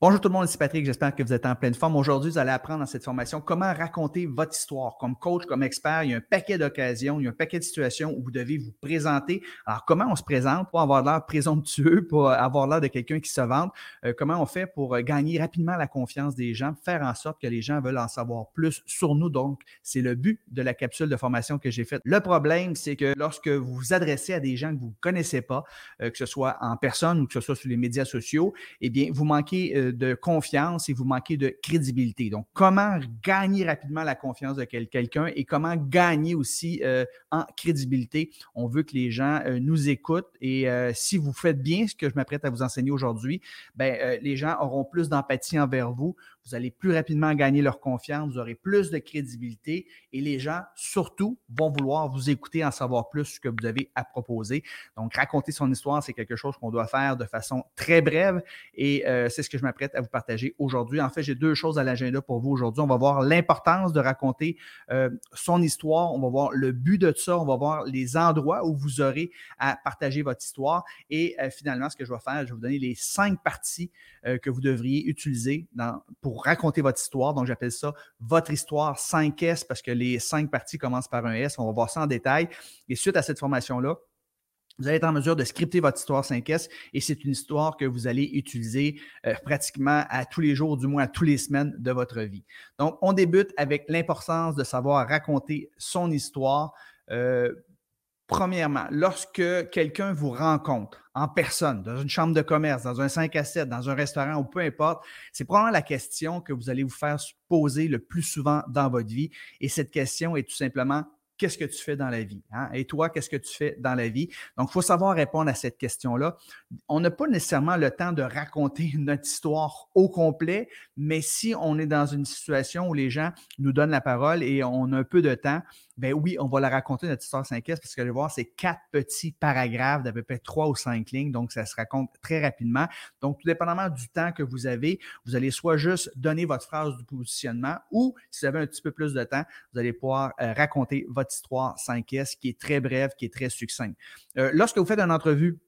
Bonjour tout le monde, ici Patrick, j'espère que vous êtes en pleine forme. Aujourd'hui, vous allez apprendre dans cette formation comment raconter votre histoire. Comme coach, comme expert, il y a un paquet d'occasions, il y a un paquet de situations où vous devez vous présenter. Alors, comment on se présente pour avoir l'air présomptueux, pour avoir l'air de quelqu'un qui se vante? Euh, comment on fait pour gagner rapidement la confiance des gens, faire en sorte que les gens veulent en savoir plus sur nous? Donc, c'est le but de la capsule de formation que j'ai faite. Le problème, c'est que lorsque vous vous adressez à des gens que vous ne connaissez pas, euh, que ce soit en personne ou que ce soit sur les médias sociaux, eh bien, vous manquez euh, de confiance et vous manquez de crédibilité. Donc, comment gagner rapidement la confiance de quelqu'un et comment gagner aussi euh, en crédibilité? On veut que les gens euh, nous écoutent et euh, si vous faites bien ce que je m'apprête à vous enseigner aujourd'hui, ben, les gens auront plus d'empathie envers vous vous allez plus rapidement gagner leur confiance, vous aurez plus de crédibilité et les gens, surtout, vont vouloir vous écouter, en savoir plus ce que vous avez à proposer. Donc, raconter son histoire, c'est quelque chose qu'on doit faire de façon très brève et euh, c'est ce que je m'apprête à vous partager aujourd'hui. En fait, j'ai deux choses à l'agenda pour vous aujourd'hui. On va voir l'importance de raconter euh, son histoire, on va voir le but de ça, on va voir les endroits où vous aurez à partager votre histoire et euh, finalement, ce que je vais faire, je vais vous donner les cinq parties que vous devriez utiliser pour raconter votre histoire. Donc, j'appelle ça votre histoire 5S parce que les cinq parties commencent par un S. On va voir ça en détail. Et suite à cette formation-là, vous allez être en mesure de scripter votre histoire 5S et c'est une histoire que vous allez utiliser euh, pratiquement à tous les jours, du moins à tous les semaines de votre vie. Donc, on débute avec l'importance de savoir raconter son histoire. Euh, Premièrement, lorsque quelqu'un vous rencontre en personne, dans une chambre de commerce, dans un 5 à 7, dans un restaurant ou peu importe, c'est probablement la question que vous allez vous faire poser le plus souvent dans votre vie. Et cette question est tout simplement qu'est-ce que tu fais dans la vie? Hein? Et toi, qu'est-ce que tu fais dans la vie? Donc, il faut savoir répondre à cette question-là. On n'a pas nécessairement le temps de raconter notre histoire au complet, mais si on est dans une situation où les gens nous donnent la parole et on a un peu de temps, ben oui, on va la raconter, notre histoire 5S, parce que allez voir, c'est quatre petits paragraphes d'à peu près trois ou cinq lignes, donc ça se raconte très rapidement. Donc, tout dépendamment du temps que vous avez, vous allez soit juste donner votre phrase du positionnement ou, si vous avez un petit peu plus de temps, vous allez pouvoir euh, raconter votre histoire 5S qui est très brève, qui est très succincte. Euh, lorsque vous faites une entrevue,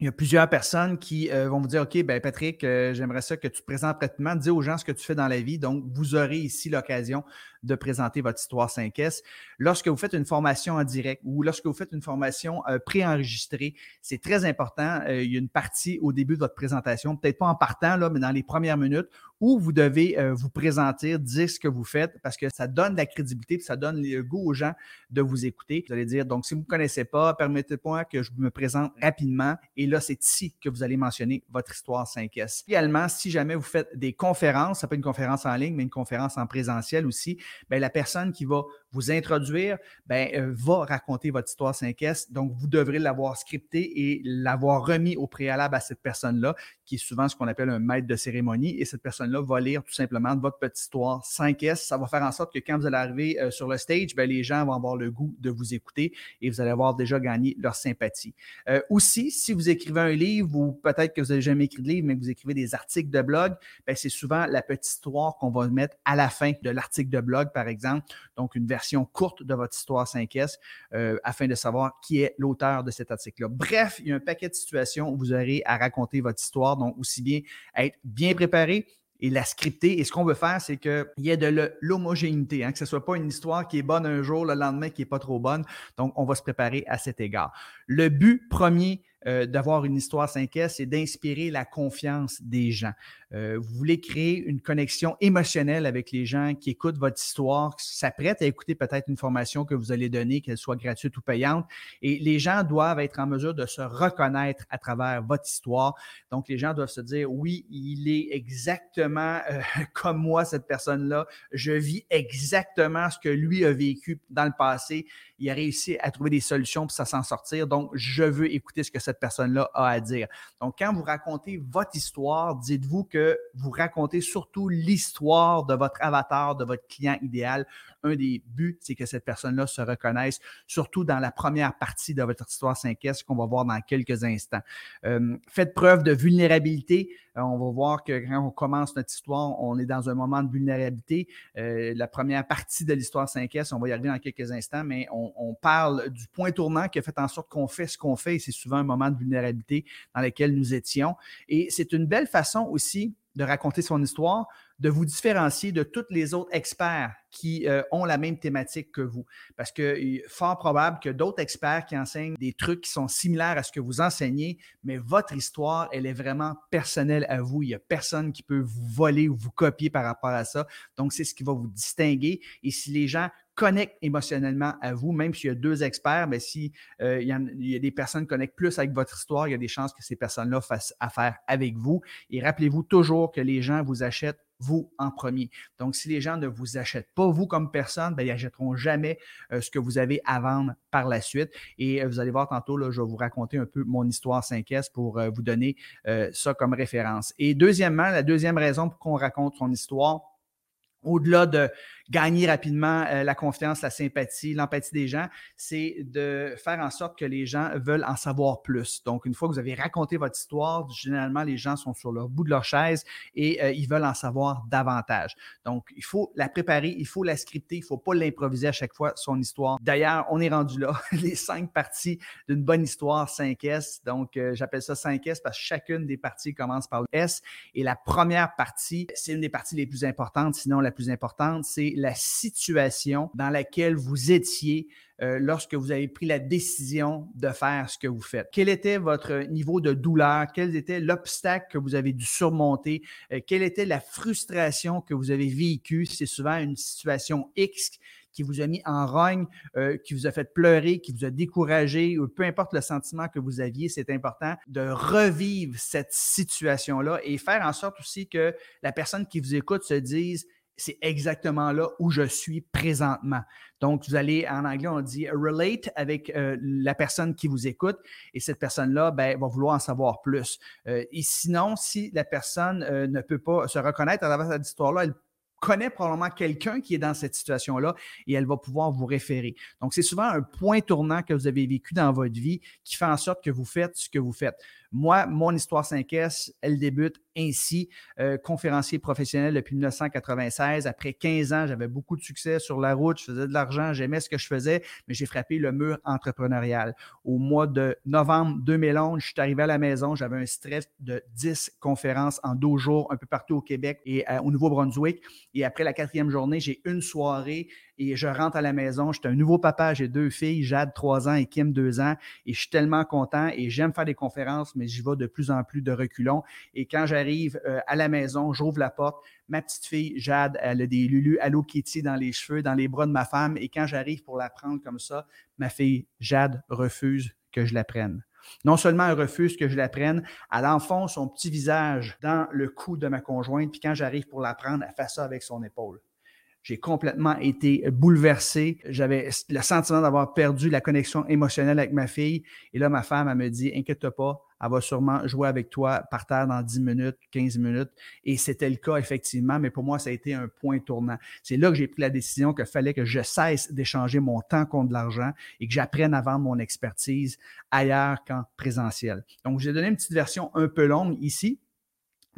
il y a plusieurs personnes qui euh, vont vous dire OK, ben Patrick, j'aimerais ça que tu te présentes rapidement, dis aux gens ce que tu fais dans la vie. Donc, vous aurez ici l'occasion de présenter votre histoire 5S. Lorsque vous faites une formation en direct ou lorsque vous faites une formation euh, préenregistrée, c'est très important. Euh, il y a une partie au début de votre présentation, peut-être pas en partant, là, mais dans les premières minutes, où vous devez euh, vous présenter, dire ce que vous faites, parce que ça donne de la crédibilité, puis ça donne le goût aux gens de vous écouter. Vous allez dire, donc, si vous ne connaissez pas, permettez-moi que je me présente rapidement. Et là, c'est ici que vous allez mentionner votre histoire 5S. Également, si jamais vous faites des conférences, ça peut être une conférence en ligne, mais une conférence en présentiel aussi, bien, la personne qui va vous introduire bien, euh, va raconter votre histoire 5S. Donc, vous devrez l'avoir scripté et l'avoir remis au préalable à cette personne-là, qui est souvent ce qu'on appelle un maître de cérémonie. Et cette personne-là va lire tout simplement votre petite histoire 5S. Ça va faire en sorte que quand vous allez arriver euh, sur le stage, bien, les gens vont avoir le goût de vous écouter et vous allez avoir déjà gagné leur sympathie. Euh, aussi, si vous écrivez un livre ou peut-être que vous n'avez jamais écrit de livre, mais que vous écrivez des articles de blog, bien, c'est souvent la petite histoire qu'on va mettre à la fin de l'article de blog, par exemple. Donc, une version courte de votre histoire 5S euh, afin de savoir qui est l'auteur de cet article-là. Bref, il y a un paquet de situations où vous aurez à raconter votre histoire, donc aussi bien être bien préparé, et la scripter. Et ce qu'on veut faire, c'est qu'il y ait de l'homogénéité, hein, que ce ne soit pas une histoire qui est bonne un jour, le lendemain qui n'est pas trop bonne. Donc, on va se préparer à cet égard. Le but premier euh, d'avoir une histoire 5S, c'est d'inspirer la confiance des gens. Euh, vous voulez créer une connexion émotionnelle avec les gens qui écoutent votre histoire, qui s'apprêtent à écouter peut-être une formation que vous allez donner, qu'elle soit gratuite ou payante. Et les gens doivent être en mesure de se reconnaître à travers votre histoire. Donc, les gens doivent se dire, oui, il est exactement euh, comme moi, cette personne-là. Je vis exactement ce que lui a vécu dans le passé. Il a réussi à trouver des solutions pour s'en sortir. Donc, je veux écouter ce que cette personne-là a à dire. Donc, quand vous racontez votre histoire, dites-vous que vous racontez surtout l'histoire de votre avatar, de votre client idéal. Un des buts, c'est que cette personne-là se reconnaisse, surtout dans la première partie de votre histoire 5S qu'on va voir dans quelques instants. Euh, faites preuve de vulnérabilité. Euh, on va voir que quand on commence notre histoire, on est dans un moment de vulnérabilité. Euh, la première partie de l'histoire 5S, on va y arriver dans quelques instants, mais on, on parle du point tournant qui a fait en sorte qu'on fait ce qu'on fait et c'est souvent un moment de vulnérabilité dans lequel nous étions. Et c'est une belle façon aussi de raconter son histoire, de vous différencier de tous les autres experts qui euh, ont la même thématique que vous. Parce que fort probable que d'autres experts qui enseignent des trucs qui sont similaires à ce que vous enseignez, mais votre histoire, elle est vraiment personnelle à vous. Il n'y a personne qui peut vous voler ou vous copier par rapport à ça. Donc, c'est ce qui va vous distinguer. Et si les gens connectent émotionnellement à vous, même s'il y a deux experts, mais si euh, il, y a, des personnes qui connectent plus avec votre histoire, il y a des chances que ces personnes-là fassent affaire avec vous. Et rappelez-vous toujours que les gens vous achètent vous en premier. Donc, si les gens ne vous achètent pas vous comme personne, ben, ils n'achèteront jamais euh, ce que vous avez à vendre par la suite. Et euh, vous allez voir tantôt, là, je vais vous raconter un peu mon histoire 5S pour vous donner ça comme référence. Et deuxièmement, la deuxième raison pour qu'on raconte son histoire, au-delà de gagner rapidement euh, la confiance, la sympathie, l'empathie des gens, c'est de faire en sorte que les gens veulent en savoir plus. Donc, une fois que vous avez raconté votre histoire, généralement, les gens sont sur le bout de leur chaise et euh, ils veulent en savoir davantage. Donc, il faut la préparer, il faut la scripter, il ne faut pas l'improviser à chaque fois, son histoire. D'ailleurs, on est rendu là, les cinq parties d'une bonne histoire 5S. Donc, euh, j'appelle ça 5S parce que chacune des parties commence par le S. Et la première partie, c'est une des parties les plus importantes, sinon la plus importante, c'est la situation dans laquelle vous étiez euh, lorsque vous avez pris la décision de faire ce que vous faites. Quel était votre niveau de douleur? Quel était l'obstacle que vous avez dû surmonter? Euh, quelle était la frustration que vous avez vécue? C'est souvent une situation X qui vous a mis en rogne, euh, qui vous a fait pleurer, qui vous a découragé, ou peu importe le sentiment que vous aviez, c'est important de revivre cette situation-là et faire en sorte aussi que la personne qui vous écoute se dise c'est exactement là où je suis présentement. Donc, vous allez, en anglais, on dit relate avec euh, la personne qui vous écoute et cette personne-là ben, va vouloir en savoir plus. Euh, et sinon, si la personne euh, ne peut pas se reconnaître à travers cette histoire-là, elle connaît probablement quelqu'un qui est dans cette situation-là et elle va pouvoir vous référer. Donc, c'est souvent un point tournant que vous avez vécu dans votre vie qui fait en sorte que vous faites ce que vous faites. Moi, mon histoire 5S, elle débute ainsi, euh, conférencier professionnel depuis 1996. Après 15 ans, j'avais beaucoup de succès sur la route, je faisais de l'argent, j'aimais ce que je faisais, mais j'ai frappé le mur entrepreneurial. Au mois de novembre 2011, je suis arrivé à la maison, j'avais un stress de 10 conférences en deux jours un peu partout au Québec et euh, au Nouveau-Brunswick. Et après la quatrième journée, j'ai une soirée et je rentre à la maison. J'étais un nouveau papa, j'ai deux filles, Jade, trois ans et Kim, deux ans. Et je suis tellement content et j'aime faire des conférences, mais j'y vais de plus en plus de reculons. Et quand j'arrive euh, à la maison, j'ouvre la porte. Ma petite fille, Jade, elle a des Lulu Hello Kitty dans les cheveux, dans les bras de ma femme. Et quand j'arrive pour la prendre comme ça, ma fille, Jade, refuse que je la prenne. Non seulement elle refuse que je la prenne, elle enfonce son petit visage dans le cou de ma conjointe, puis quand j'arrive pour la prendre, elle fait ça avec son épaule. J'ai complètement été bouleversé. J'avais le sentiment d'avoir perdu la connexion émotionnelle avec ma fille. Et là, ma femme, elle me dit, inquiète pas, elle va sûrement jouer avec toi par terre dans 10 minutes, 15 minutes. Et c'était le cas, effectivement, mais pour moi, ça a été un point tournant. C'est là que j'ai pris la décision qu'il fallait que je cesse d'échanger mon temps contre de l'argent et que j'apprenne à vendre mon expertise ailleurs qu'en présentiel. Donc, j'ai donné une petite version un peu longue ici,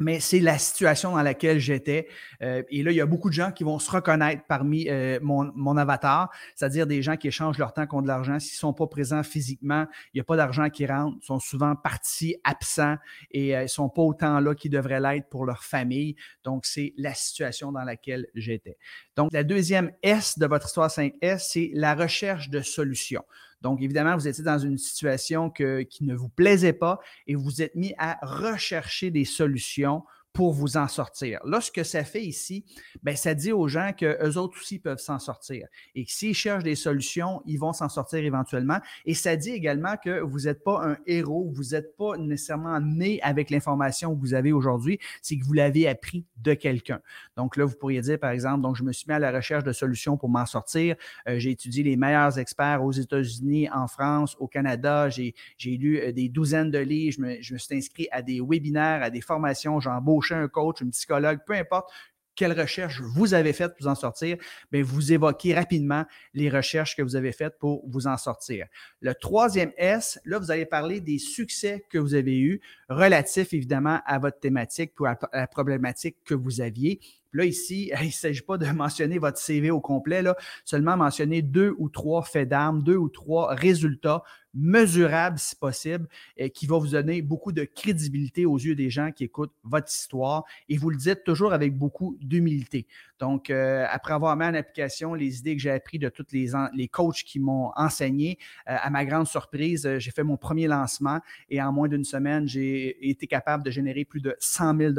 mais c'est la situation dans laquelle j'étais. Euh, et là, il y a beaucoup de gens qui vont se reconnaître parmi euh, mon, avatar, c'est-à-dire des gens qui échangent leur temps contre de l'argent. S'ils ne sont pas présents physiquement, il n'y a pas d'argent qui rentre, ils sont souvent partis, absents et euh, ils sont pas autant là qu'ils devraient l'être pour leur famille. Donc, c'est la situation dans laquelle j'étais. Donc, la deuxième S de votre histoire 5S, c'est la recherche de solutions. Donc, évidemment, vous étiez dans une situation qui ne vous plaisait pas et vous êtes mis à rechercher des solutions pour vous en sortir. Là, ce que ça fait ici, ben, ça dit aux gens qu'eux autres aussi peuvent s'en sortir et que s'ils cherchent des solutions, ils vont s'en sortir éventuellement. Et ça dit également que vous n'êtes pas un héros, vous n'êtes pas nécessairement né avec l'information que vous avez aujourd'hui, c'est que vous l'avez appris de quelqu'un. Donc là, vous pourriez dire, par exemple, donc je me suis mis à la recherche de solutions pour m'en sortir. Euh, j'ai étudié les meilleurs experts aux États-Unis, en France, au Canada. J'ai lu euh, des douzaines de livres. Je me, je me suis inscrit à des webinaires, à des formations. J'embauche un coach, un psychologue, peu importe quelle recherche vous avez faites pour vous en sortir, bien, vous évoquez rapidement les recherches que vous avez faites pour vous en sortir. Le troisième S, là, vous allez parler des succès que vous avez eus, relatifs évidemment à votre thématique, pour la problématique que vous aviez. Là, ici, il ne s'agit pas de mentionner votre CV au complet, là, seulement mentionner deux ou trois faits d'armes, deux ou trois résultats mesurable si possible, qui va vous donner beaucoup de crédibilité aux yeux des gens qui écoutent votre histoire. Et vous le dites toujours avec beaucoup d'humilité. Donc, euh, après avoir mis en application les idées que j'ai apprises de tous les, les coachs qui m'ont enseigné, euh, à ma grande surprise, euh, j'ai fait mon premier lancement et en moins d'une semaine, j'ai été capable de générer plus de 100 000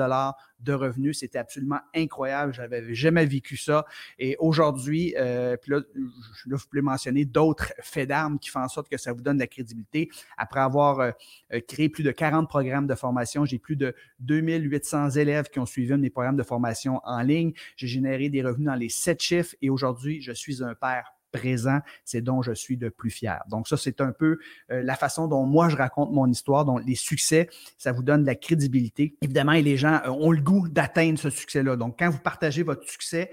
de revenus. C'était absolument incroyable. Je n'avais jamais vécu ça. Et aujourd'hui, puis là, je, vous pouvez mentionner d'autres faits d'armes qui font en sorte que ça vous donne de la crédibilité. Après avoir créé plus de 40 programmes de formation, j'ai plus de 2800 élèves qui ont suivi mes programmes de formation en ligne. J'ai généré des revenus dans les sept chiffres et aujourd'hui, je suis un père présent, c'est dont je suis le plus fier. Donc ça, c'est un peu euh, la façon dont moi je raconte mon histoire, dont les succès, ça vous donne de la crédibilité. Évidemment, les gens euh, ont le goût d'atteindre ce succès-là. Donc quand vous partagez votre succès,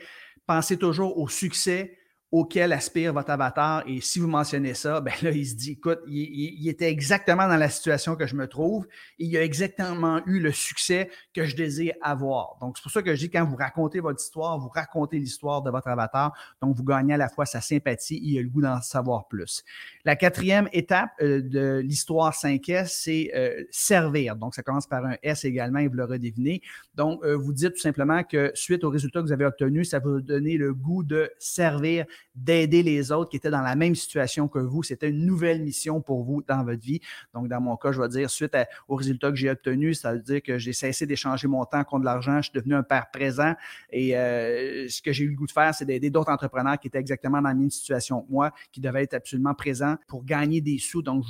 pensez toujours au succès auquel aspire votre avatar. Et si vous mentionnez ça, ben là, il se dit, écoute, il, était exactement dans la situation que je me trouve. Et il a exactement eu le succès que je désire avoir. Donc, c'est pour ça que je dis, quand vous racontez votre histoire, vous racontez l'histoire de votre avatar. Donc, vous gagnez à la fois sa sympathie et il a le goût d'en savoir plus. La quatrième étape euh, de l'histoire 5S, c'est euh, servir. Donc, ça commence par un S également et vous l'aurez deviné. Donc, euh, vous dites tout simplement que suite aux résultats que vous avez obtenus, ça va vous donner le goût de servir d'aider les autres qui étaient dans la même situation que vous. C'était une nouvelle mission pour vous dans votre vie. Donc, dans mon cas, je vais dire, suite aux résultats que j'ai obtenus, ça veut dire que j'ai cessé d'échanger mon temps contre de l'argent. Je suis devenu un père présent. Et euh, ce que j'ai eu le goût de faire, c'est d'aider d'autres entrepreneurs qui étaient exactement dans la même situation que moi, qui devaient être absolument présents pour gagner des sous. Donc,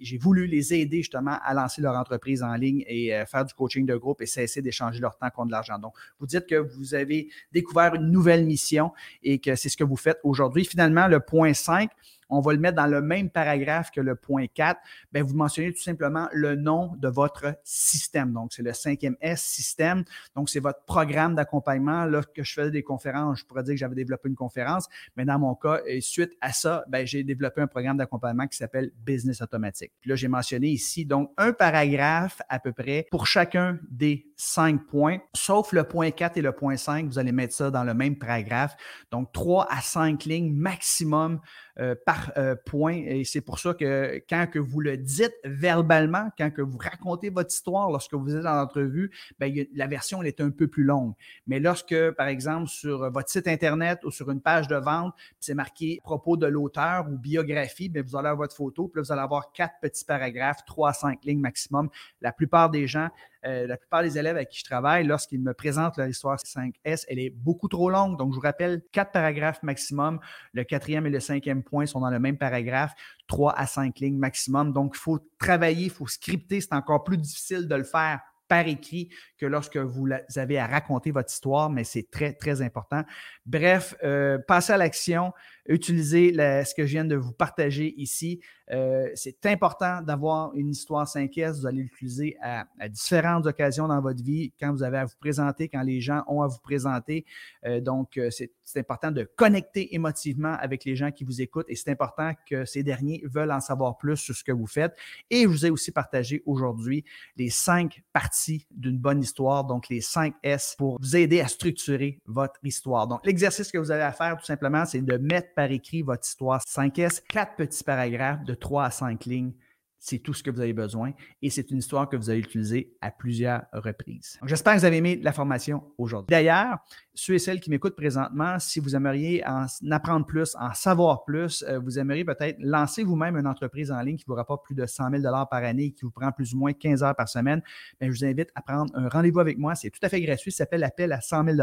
j'ai voulu les aider justement à lancer leur entreprise en ligne et euh, faire du coaching de groupe et cesser d'échanger leur temps contre l'argent. Donc, vous dites que vous avez découvert une nouvelle mission et que c'est ce que vous faites aujourd'hui aujourd'hui. Finalement, le point 5, on va le mettre dans le même paragraphe que le point 4, bien, vous mentionnez tout simplement le nom de votre système. Donc, c'est le cinquième S, système. Donc, c'est votre programme d'accompagnement. Lorsque je faisais des conférences, je pourrais dire que j'avais développé une conférence, mais dans mon cas, suite à ça, bien, j'ai développé un programme d'accompagnement qui s'appelle Business Automatique. Là, j'ai mentionné ici, donc, un paragraphe à peu près pour chacun des cinq points, sauf le point 4 et le point 5, vous allez mettre ça dans le même paragraphe. Donc, trois à cinq lignes maximum euh, par euh, point. Et c'est pour ça que quand que vous le dites verbalement, quand que vous racontez votre histoire lorsque vous êtes dans l'entrevue, ben, la version est un peu plus longue. Mais lorsque, par exemple, sur votre site Internet ou sur une page de vente, c'est marqué propos de l'auteur ou biographie, bien, vous allez avoir votre photo, puis là, vous allez avoir quatre petits paragraphes, trois à cinq lignes maximum. La plupart des gens euh, la plupart des élèves avec qui je travaille, lorsqu'ils me présentent leur histoire 5S, elle est beaucoup trop longue. Donc, je vous rappelle, quatre paragraphes maximum. Le quatrième et le cinquième point sont dans le même paragraphe, trois à cinq lignes maximum. Donc, il faut travailler, il faut scripter. C'est encore plus difficile de le faire par écrit que lorsque vous avez à raconter votre histoire, mais c'est très, très important. Bref, euh, passez à l'action, utilisez ce que je viens de vous partager ici. Euh, c'est important d'avoir une histoire 5S. Vous allez l'utiliser à, différentes occasions dans votre vie, quand vous avez à vous présenter, quand les gens ont à vous présenter. Euh, donc, euh, c'est important de connecter émotivement avec les gens qui vous écoutent et c'est important que ces derniers veulent en savoir plus sur ce que vous faites. Et je vous ai aussi partagé aujourd'hui les cinq parties d'une bonne histoire, donc les 5 S pour vous aider à structurer votre histoire. Donc, l'exercice que vous avez à faire, tout simplement, c'est de mettre par écrit votre histoire 5S, quatre petits paragraphes de 3 à 5 lignes. C'est tout ce que vous avez besoin et c'est une histoire que vous allez utiliser à plusieurs reprises. J'espère que vous avez aimé la formation aujourd'hui. D'ailleurs, ceux et celles qui m'écoutent présentement, si vous aimeriez en apprendre plus, en savoir plus, euh, vous aimeriez peut-être lancer vous-même une entreprise en ligne qui vous rapporte plus de 100 000 par année et qui vous prend plus ou moins 15 heures par semaine, bien, je vous invite à prendre un rendez-vous avec moi. C'est tout à fait gratuit. Ça s'appelle l'appel à 100 000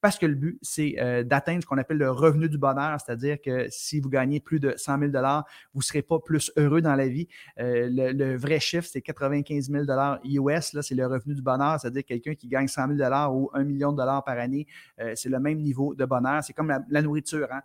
parce que le but, c'est euh, d'atteindre ce qu'on appelle le revenu du bonheur, c'est-à-dire que si vous gagnez plus de 100 000 vous ne serez pas plus heureux dans la vie. Euh, le, vrai chiffre, c'est 95 000 US, là, c'est le revenu du bonheur, c'est-à-dire quelqu'un qui gagne 100 000 ou 1 million de dollars par année, euh, c'est le même niveau de bonheur. C'est comme la, nourriture. Hein?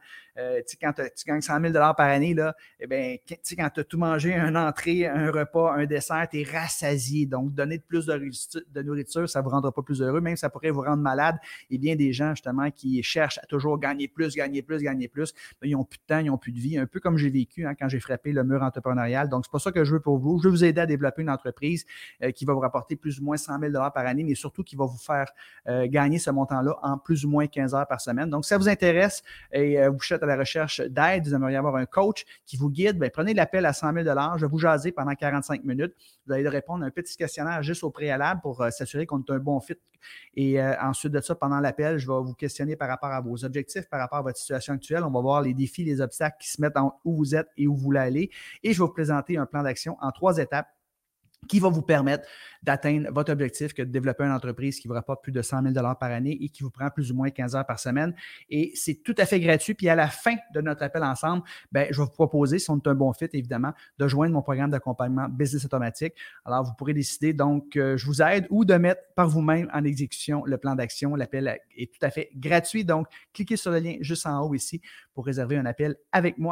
quand tu gagnes 100 000 par année, là, eh bien, quand tu as tout mangé, un entrée, un repas, un dessert, tu es rassasié. Donc, donner plus de, nourriture, ça ne vous rendra pas plus heureux, même ça pourrait vous rendre malade. Et bien des justement qui cherchent à toujours gagner plus, gagner plus, gagner plus. Ils n'ont plus de temps, ils n'ont plus de vie, un peu comme j'ai vécu hein, quand j'ai frappé le mur entrepreneurial. Donc, c'est pas ça que je veux pour vous. Je veux vous aider à développer une entreprise euh, qui va vous rapporter plus ou moins 100 000 par année, mais surtout qui va vous faire euh, gagner ce montant-là en plus ou moins 15 heures par semaine. Donc, si ça vous intéresse et euh, vous êtes à la recherche d'aide, vous aimeriez avoir un coach qui vous guide, bien, prenez l'appel à 100 000 Je vais vous jaser pendant 45 minutes. Vous allez répondre à un petit questionnaire juste au préalable pour s'assurer qu'on est un bon fit. Et ensuite de ça, pendant l'appel, je vais vous questionner par rapport à vos objectifs, par rapport à votre situation actuelle. On va voir les défis, les obstacles qui se mettent entre où vous êtes et où vous voulez aller. Et je vais vous présenter un plan d'action en trois étapes qui va vous permettre d'atteindre votre objectif que de développer une entreprise qui vous rapporte plus de 100 000 par année et qui vous prend plus ou moins 15 heures par semaine. Et c'est tout à fait gratuit. Puis à la fin de notre appel ensemble, ben, je vais vous proposer, si on est un bon fit, évidemment, de joindre mon programme d'accompagnement Business Automatique. Alors, vous pourrez décider, donc, euh, je vous aide ou de mettre par vous-même en exécution le plan d'action. L'appel est tout à fait gratuit. Donc, cliquez sur le lien juste en haut ici pour réserver un appel avec moi.